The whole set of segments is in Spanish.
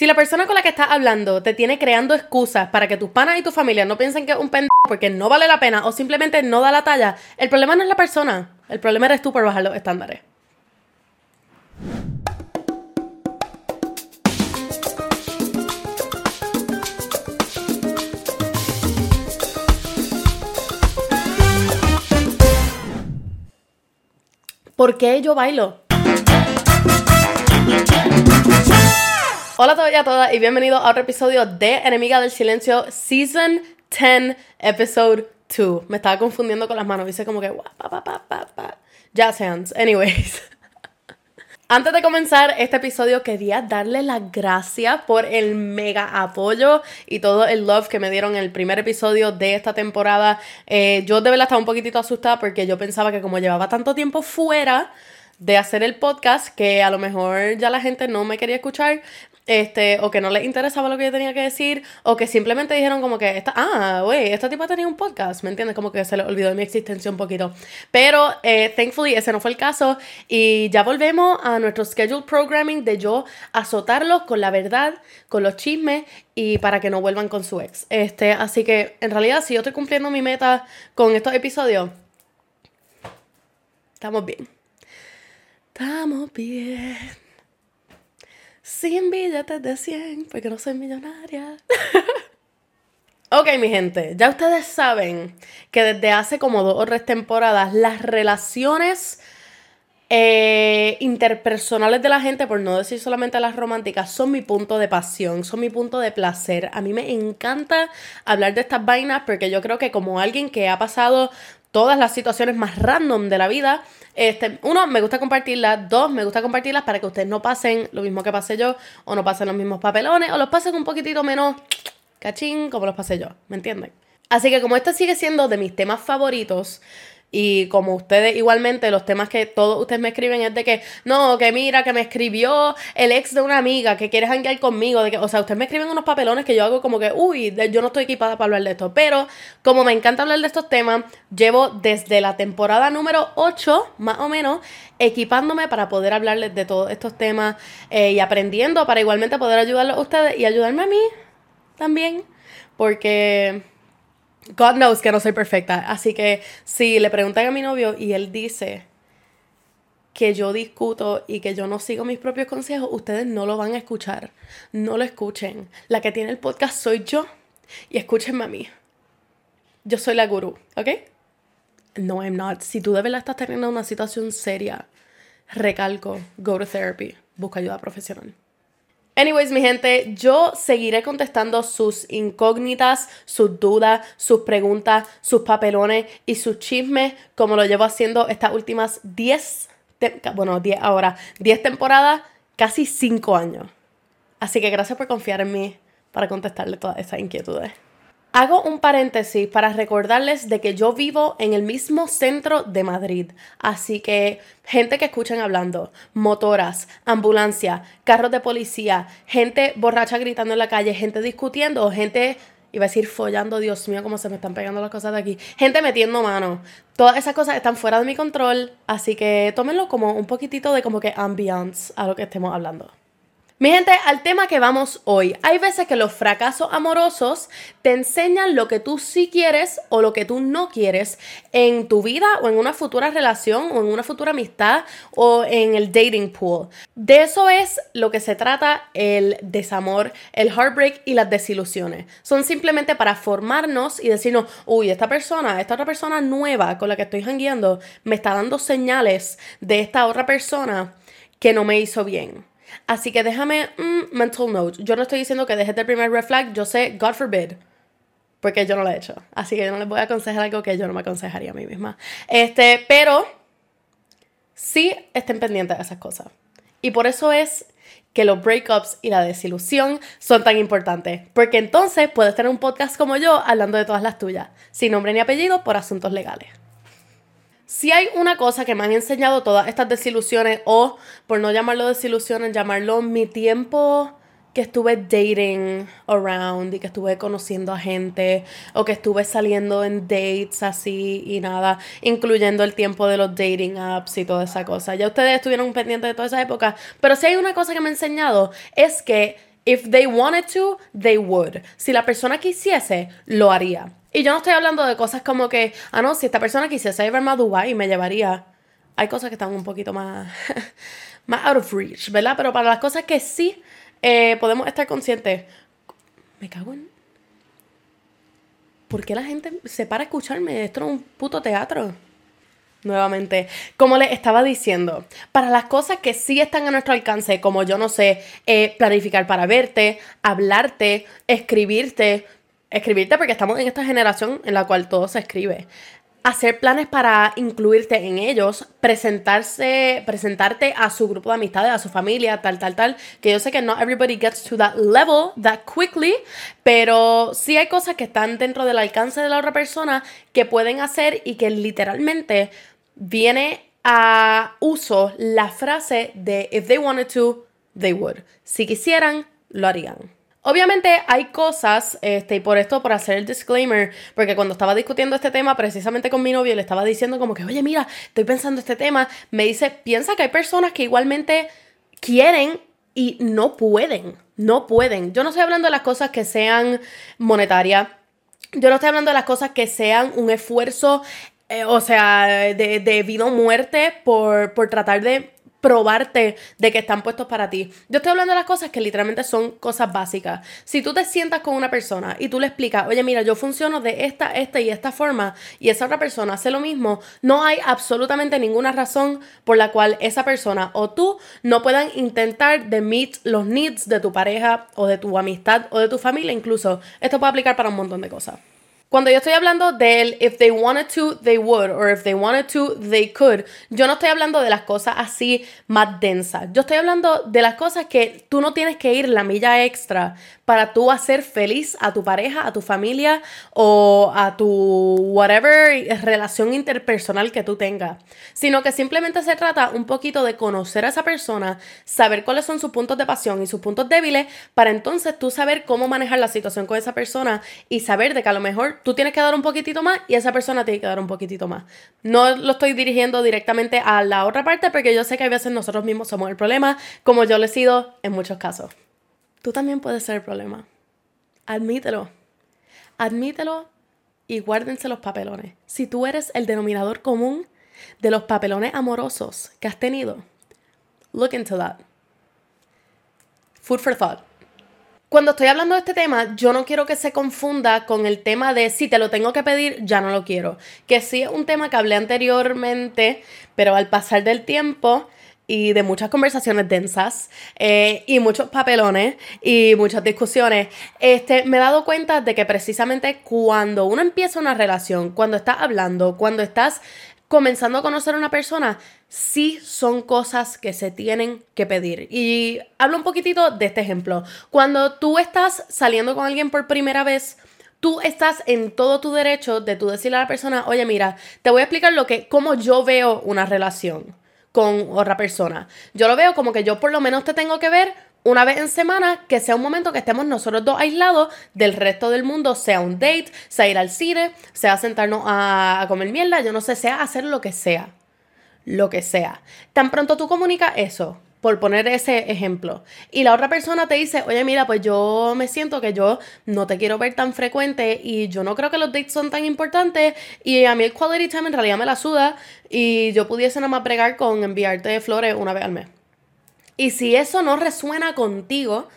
Si la persona con la que estás hablando te tiene creando excusas para que tus panas y tu familia no piensen que es un pendejo porque no vale la pena o simplemente no da la talla, el problema no es la persona, el problema eres tú por bajar los estándares. ¿Por qué yo bailo? Hola a todos y a todas y bienvenidos a otro episodio de Enemiga del Silencio Season 10 Episode 2. Me estaba confundiendo con las manos, dice como que jazz hands. Anyways. Antes de comenzar este episodio quería darle las gracias por el mega apoyo y todo el love que me dieron en el primer episodio de esta temporada. Eh, yo de verdad estaba un poquitito asustada porque yo pensaba que como llevaba tanto tiempo fuera de hacer el podcast que a lo mejor ya la gente no me quería escuchar, este, o que no les interesaba lo que yo tenía que decir, o que simplemente dijeron como que, esta, ah, güey, esta tipa tenía un podcast, ¿me entiendes? Como que se le olvidó de mi existencia un poquito. Pero, eh, thankfully, ese no fue el caso, y ya volvemos a nuestro schedule programming de yo azotarlos con la verdad, con los chismes, y para que no vuelvan con su ex. Este, así que, en realidad, si yo estoy cumpliendo mi meta con estos episodios, estamos bien. Estamos bien. Sin billetes de 100, porque no soy millonaria. ok, mi gente, ya ustedes saben que desde hace como dos o tres temporadas las relaciones eh, interpersonales de la gente, por no decir solamente las románticas, son mi punto de pasión, son mi punto de placer. A mí me encanta hablar de estas vainas porque yo creo que como alguien que ha pasado todas las situaciones más random de la vida. Este, uno, me gusta compartirlas. Dos, me gusta compartirlas para que ustedes no pasen lo mismo que pasé yo, o no pasen los mismos papelones, o los pasen un poquitito menos cachín como los pasé yo. ¿Me entienden? Así que como este sigue siendo de mis temas favoritos, y como ustedes, igualmente, los temas que todos ustedes me escriben es de que, no, que mira, que me escribió el ex de una amiga que quiere hanguear conmigo. De que, o sea, ustedes me escriben unos papelones que yo hago como que, uy, yo no estoy equipada para hablar de esto. Pero, como me encanta hablar de estos temas, llevo desde la temporada número 8, más o menos, equipándome para poder hablarles de todos estos temas eh, y aprendiendo para igualmente poder ayudarlos a ustedes y ayudarme a mí también. Porque God knows que no soy perfecta. Así que si le preguntan a mi novio y él dice que yo discuto y que yo no sigo mis propios consejos, ustedes no lo van a escuchar. No lo escuchen. La que tiene el podcast soy yo. Y escúchenme a mí. Yo soy la gurú, ¿ok? No, I'm not. Si tú de verdad estás teniendo una situación seria, recalco, go to therapy. Busca ayuda profesional. Anyways, mi gente, yo seguiré contestando sus incógnitas, sus dudas, sus preguntas, sus papelones y sus chismes, como lo llevo haciendo estas últimas 10, bueno, 10 ahora, 10 temporadas, casi 5 años. Así que gracias por confiar en mí para contestarle todas esas inquietudes. Hago un paréntesis para recordarles de que yo vivo en el mismo centro de Madrid, así que gente que escuchan hablando, motoras, ambulancia, carros de policía, gente borracha gritando en la calle, gente discutiendo, gente iba a decir follando, Dios mío, cómo se me están pegando las cosas de aquí. Gente metiendo mano. Todas esas cosas están fuera de mi control, así que tómenlo como un poquitito de como que ambiance a lo que estemos hablando. Mi gente, al tema que vamos hoy. Hay veces que los fracasos amorosos te enseñan lo que tú sí quieres o lo que tú no quieres en tu vida o en una futura relación o en una futura amistad o en el dating pool. De eso es lo que se trata el desamor, el heartbreak y las desilusiones. Son simplemente para formarnos y decirnos, uy, esta persona, esta otra persona nueva con la que estoy jangueando me está dando señales de esta otra persona que no me hizo bien. Así que déjame mm, mental note. Yo no estoy diciendo que dejes el primer red flag. Yo sé, God forbid. Porque yo no lo he hecho. Así que yo no les voy a aconsejar algo que yo no me aconsejaría a mí misma. Este, pero sí estén pendientes de esas cosas. Y por eso es que los breakups y la desilusión son tan importantes. Porque entonces puedes tener un podcast como yo hablando de todas las tuyas, sin nombre ni apellido, por asuntos legales. Si hay una cosa que me han enseñado todas estas desilusiones, o por no llamarlo desilusiones, llamarlo mi tiempo que estuve dating around y que estuve conociendo a gente o que estuve saliendo en dates así y nada, incluyendo el tiempo de los dating apps y toda esa cosa. Ya ustedes estuvieron pendientes de toda esa época, pero si hay una cosa que me ha enseñado es que If they wanted to, they would. Si la persona quisiese, lo haría. Y yo no estoy hablando de cosas como que, ah, no, si esta persona quisiese llevarme a Dubai, me llevaría. Hay cosas que están un poquito más, más out of reach, ¿verdad? Pero para las cosas que sí eh, podemos estar conscientes, me cago en... ¿Por qué la gente se para a escucharme? Esto es un puto teatro. Nuevamente, como les estaba diciendo, para las cosas que sí están a nuestro alcance, como yo no sé, eh, planificar para verte, hablarte, escribirte, escribirte porque estamos en esta generación en la cual todo se escribe. Hacer planes para incluirte en ellos, presentarse, presentarte a su grupo de amistades, a su familia, tal, tal, tal. Que yo sé que no everybody gets to that level that quickly, pero sí hay cosas que están dentro del alcance de la otra persona que pueden hacer y que literalmente viene a uso la frase de if they wanted to, they would. Si quisieran, lo harían. Obviamente hay cosas, este, y por esto, por hacer el disclaimer, porque cuando estaba discutiendo este tema precisamente con mi novio, le estaba diciendo como que, oye, mira, estoy pensando este tema, me dice, piensa que hay personas que igualmente quieren y no pueden, no pueden. Yo no estoy hablando de las cosas que sean monetarias, yo no estoy hablando de las cosas que sean un esfuerzo, eh, o sea, de, vida o muerte por, por tratar de probarte de que están puestos para ti. Yo estoy hablando de las cosas que literalmente son cosas básicas. Si tú te sientas con una persona y tú le explicas, oye, mira, yo funciono de esta, esta y esta forma, y esa otra persona hace lo mismo, no hay absolutamente ninguna razón por la cual esa persona o tú no puedan intentar de meet los needs de tu pareja o de tu amistad o de tu familia incluso. Esto puede aplicar para un montón de cosas. Cuando yo estoy hablando del if they wanted to, they would, or if they wanted to, they could, yo no estoy hablando de las cosas así más densas. Yo estoy hablando de las cosas que tú no tienes que ir la milla extra para tú hacer feliz a tu pareja, a tu familia o a tu whatever relación interpersonal que tú tengas, sino que simplemente se trata un poquito de conocer a esa persona, saber cuáles son sus puntos de pasión y sus puntos débiles, para entonces tú saber cómo manejar la situación con esa persona y saber de que a lo mejor tú tienes que dar un poquitito más y esa persona tiene que dar un poquitito más. No lo estoy dirigiendo directamente a la otra parte porque yo sé que a veces nosotros mismos somos el problema, como yo lo he sido en muchos casos. Tú también puedes ser el problema. Admítelo. Admítelo y guárdense los papelones. Si tú eres el denominador común de los papelones amorosos que has tenido, look into that. Food for thought. Cuando estoy hablando de este tema, yo no quiero que se confunda con el tema de si te lo tengo que pedir, ya no lo quiero. Que sí es un tema que hablé anteriormente, pero al pasar del tiempo, y de muchas conversaciones densas eh, y muchos papelones y muchas discusiones, este, me he dado cuenta de que precisamente cuando uno empieza una relación, cuando estás hablando, cuando estás comenzando a conocer a una persona, sí son cosas que se tienen que pedir. Y hablo un poquitito de este ejemplo. Cuando tú estás saliendo con alguien por primera vez, tú estás en todo tu derecho de tú decirle a la persona, oye, mira, te voy a explicar lo que, cómo yo veo una relación con otra persona. Yo lo veo como que yo por lo menos te tengo que ver una vez en semana, que sea un momento que estemos nosotros dos aislados del resto del mundo, sea un date, sea ir al cine, sea sentarnos a, comer mierda, yo no sé, sea hacer lo que sea. Lo que sea. Tan pronto tú comunicas eso, por poner ese ejemplo. Y la otra persona te dice, oye, mira, pues yo me siento que yo no te quiero ver tan frecuente y yo no creo que los dates son tan importantes y a mí el quality time en realidad me la suda y yo pudiese nada más bregar con enviarte flores una vez al mes. Y si eso no resuena contigo,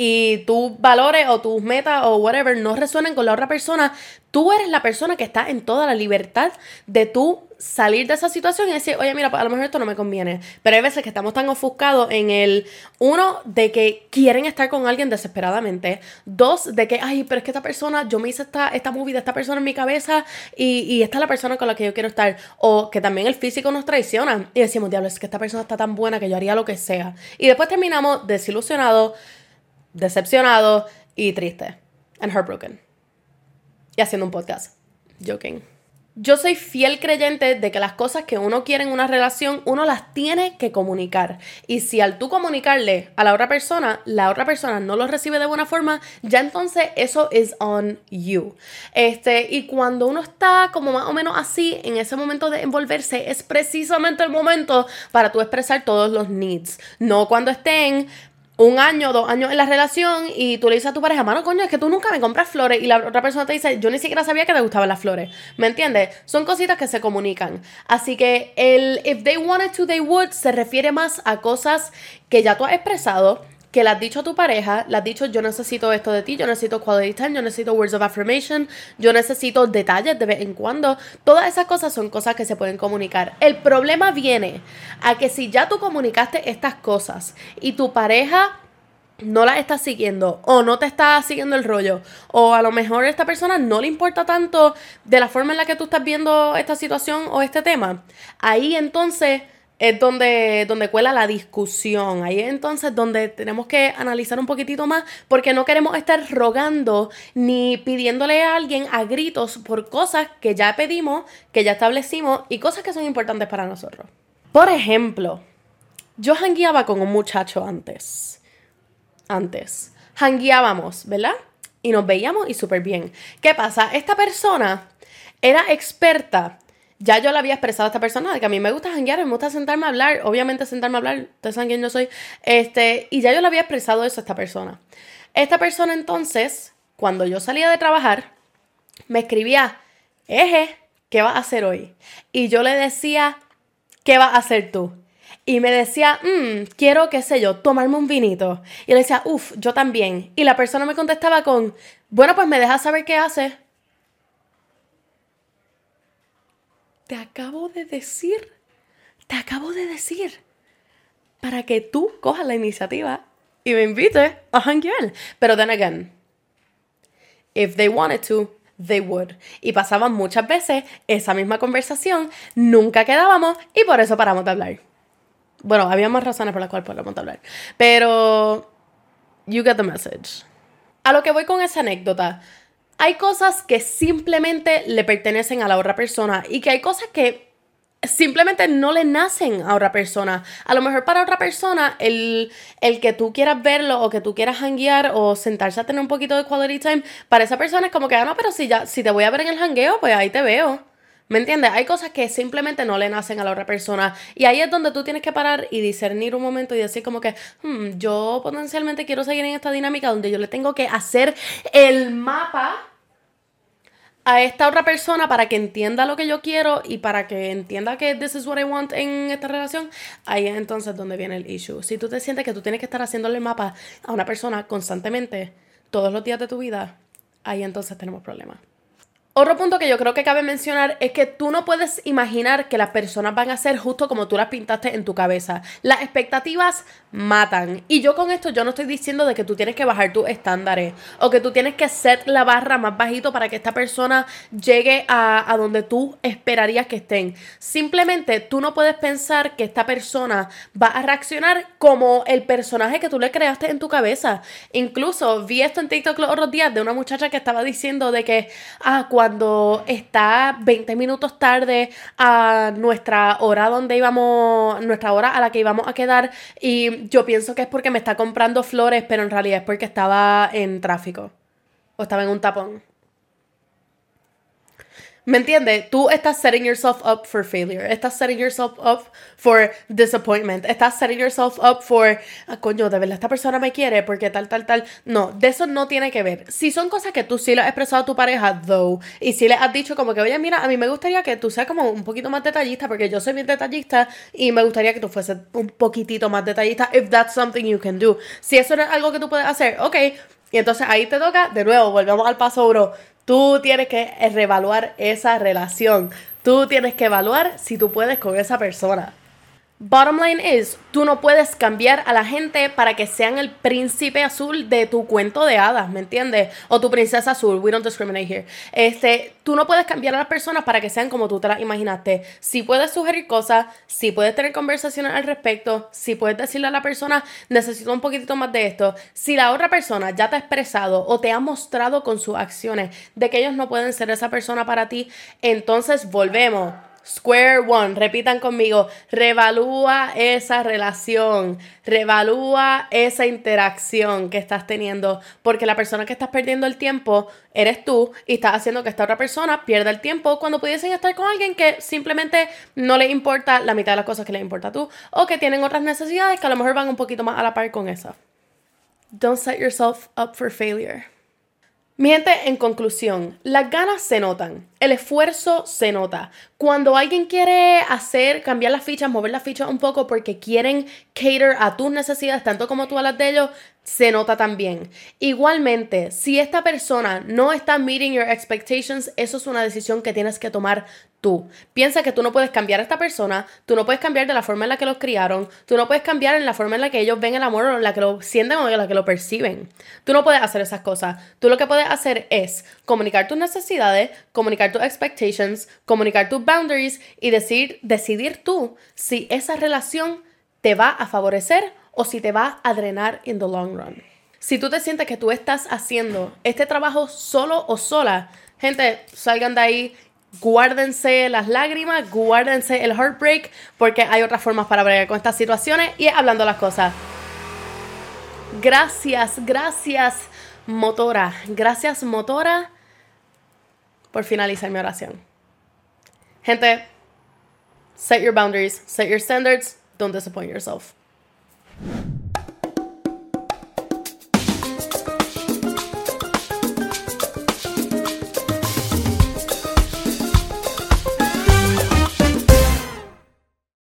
y tus valores o tus metas o whatever no resuenan con la otra persona, tú eres la persona que está en toda la libertad de tú salir de esa situación y decir, oye, mira, a lo mejor esto no me conviene. Pero hay veces que estamos tan ofuscados en el, uno, de que quieren estar con alguien desesperadamente. Dos, de que, ay, pero es que esta persona, yo me hice esta, esta movie de esta persona en mi cabeza y, y esta es la persona con la que yo quiero estar. O que también el físico nos traiciona y decimos, diablo, es que esta persona está tan buena que yo haría lo que sea. Y después terminamos desilusionados decepcionado y triste. And heartbroken. Y haciendo un podcast. Joking. Yo soy fiel creyente de que las cosas que uno quiere en una relación, uno las tiene que comunicar. Y si al tú comunicarle a la otra persona, la otra persona no lo recibe de buena forma, ya entonces eso es on you. Este, y cuando uno está como más o menos así, en ese momento de envolverse, es precisamente el momento para tú expresar todos los needs. No cuando estén un año, dos años en la relación y tú le dices a tu pareja, mano, coño, es que tú nunca me compras flores y la otra persona te dice, yo ni siquiera sabía que te gustaban las flores. ¿Me entiendes? Son cositas que se comunican. Así que el if they wanted to, they would se refiere más a cosas que ya tú has expresado que le has dicho a tu pareja, le has dicho yo necesito esto de ti, yo necesito quality time, yo necesito words of affirmation, yo necesito detalles de vez en cuando. Todas esas cosas son cosas que se pueden comunicar. El problema viene a que si ya tú comunicaste estas cosas y tu pareja no las está siguiendo o no te está siguiendo el rollo o a lo mejor a esta persona no le importa tanto de la forma en la que tú estás viendo esta situación o este tema, ahí entonces es donde, donde cuela la discusión. Ahí es entonces donde tenemos que analizar un poquitito más porque no queremos estar rogando ni pidiéndole a alguien a gritos por cosas que ya pedimos, que ya establecimos y cosas que son importantes para nosotros. Por ejemplo, yo hangueaba con un muchacho antes. Antes. Hangueábamos, ¿verdad? Y nos veíamos y súper bien. ¿Qué pasa? Esta persona era experta ya yo le había expresado a esta persona de que a mí me gusta janguear, me gusta sentarme a hablar, obviamente sentarme a hablar, ustedes saben quién yo soy, este, y ya yo le había expresado eso a esta persona. Esta persona entonces, cuando yo salía de trabajar, me escribía, eje, ¿qué vas a hacer hoy? Y yo le decía, ¿qué vas a hacer tú? Y me decía, mmm, quiero, qué sé yo, tomarme un vinito. Y le decía, uff, yo también. Y la persona me contestaba con, bueno, pues me dejas saber qué haces. Te acabo de decir, te acabo de decir, para que tú cojas la iniciativa y me invites a hanguear. Pero then again, if they wanted to, they would. Y pasaban muchas veces esa misma conversación, nunca quedábamos y por eso paramos de hablar. Bueno, había más razones por las cuales paramos de hablar. Pero, you get the message. A lo que voy con esa anécdota hay cosas que simplemente le pertenecen a la otra persona y que hay cosas que simplemente no le nacen a otra persona. A lo mejor para otra persona el, el que tú quieras verlo o que tú quieras hanguear o sentarse a tener un poquito de quality time, para esa persona es como que, ah, no, pero si, ya, si te voy a ver en el hangueo, pues ahí te veo. ¿Me entiendes? Hay cosas que simplemente no le nacen a la otra persona. Y ahí es donde tú tienes que parar y discernir un momento y decir como que, hmm, yo potencialmente quiero seguir en esta dinámica donde yo le tengo que hacer el mapa a esta otra persona para que entienda lo que yo quiero y para que entienda que this is what I want en esta relación, ahí es entonces donde viene el issue. Si tú te sientes que tú tienes que estar haciéndole el mapa a una persona constantemente, todos los días de tu vida, ahí entonces tenemos problemas. Otro punto que yo creo que cabe mencionar es que tú no puedes imaginar que las personas van a ser justo como tú las pintaste en tu cabeza. Las expectativas matan. Y yo con esto yo no estoy diciendo de que tú tienes que bajar tus estándares o que tú tienes que set la barra más bajito para que esta persona llegue a, a donde tú esperarías que estén. Simplemente tú no puedes pensar que esta persona va a reaccionar como el personaje que tú le creaste en tu cabeza. Incluso vi esto en TikTok los otros días de una muchacha que estaba diciendo de que, ah, cuando cuando está 20 minutos tarde a nuestra hora donde íbamos, nuestra hora a la que íbamos a quedar y yo pienso que es porque me está comprando flores, pero en realidad es porque estaba en tráfico o estaba en un tapón. ¿Me entiendes? Tú estás setting yourself up for failure. Estás setting yourself up for disappointment. Estás setting yourself up for, ah, coño, de verdad esta persona me quiere porque tal, tal, tal. No, de eso no tiene que ver. Si son cosas que tú sí le has expresado a tu pareja, though, y si le has dicho como que, oye, mira, a mí me gustaría que tú seas como un poquito más detallista porque yo soy bien detallista y me gustaría que tú fueses un poquitito más detallista, if that's something you can do. Si eso no es algo que tú puedes hacer, ok. Y entonces ahí te toca, de nuevo, volvemos al paso, bro Tú tienes que reevaluar esa relación. Tú tienes que evaluar si tú puedes con esa persona. Bottom line is, tú no puedes cambiar a la gente para que sean el príncipe azul de tu cuento de hadas, ¿me entiendes? O tu princesa azul, we don't discriminate here. Este, tú no puedes cambiar a las personas para que sean como tú te las imaginaste. Si puedes sugerir cosas, si puedes tener conversaciones al respecto, si puedes decirle a la persona, necesito un poquitito más de esto. Si la otra persona ya te ha expresado o te ha mostrado con sus acciones de que ellos no pueden ser esa persona para ti, entonces volvemos Square one, repitan conmigo, revalúa esa relación, revalúa esa interacción que estás teniendo, porque la persona que estás perdiendo el tiempo eres tú y estás haciendo que esta otra persona pierda el tiempo cuando pudiesen estar con alguien que simplemente no le importa la mitad de las cosas que le importa a tú o que tienen otras necesidades que a lo mejor van un poquito más a la par con esa. don't set yourself up for failure. Mi gente, en conclusión, las ganas se notan, el esfuerzo se nota. Cuando alguien quiere hacer, cambiar las fichas, mover las fichas un poco porque quieren cater a tus necesidades, tanto como tú a las de ellos, se nota también. Igualmente, si esta persona no está meeting your expectations, eso es una decisión que tienes que tomar tú. Piensa que tú no puedes cambiar a esta persona, tú no puedes cambiar de la forma en la que los criaron, tú no puedes cambiar en la forma en la que ellos ven el amor o en la que lo sienten o en la que lo perciben. Tú no puedes hacer esas cosas. Tú lo que puedes hacer es comunicar tus necesidades, comunicar tus expectations, comunicar tus boundaries y decir, decidir tú si esa relación te va a favorecer o si te va a drenar in the long run. Si tú te sientes que tú estás haciendo este trabajo solo o sola, gente, salgan de ahí guárdense las lágrimas, guárdense el heartbreak, porque hay otras formas para bregar con estas situaciones y hablando las cosas. Gracias, gracias, motora. Gracias, motora, por finalizar mi oración. Gente, set your boundaries, set your standards, don't disappoint yourself.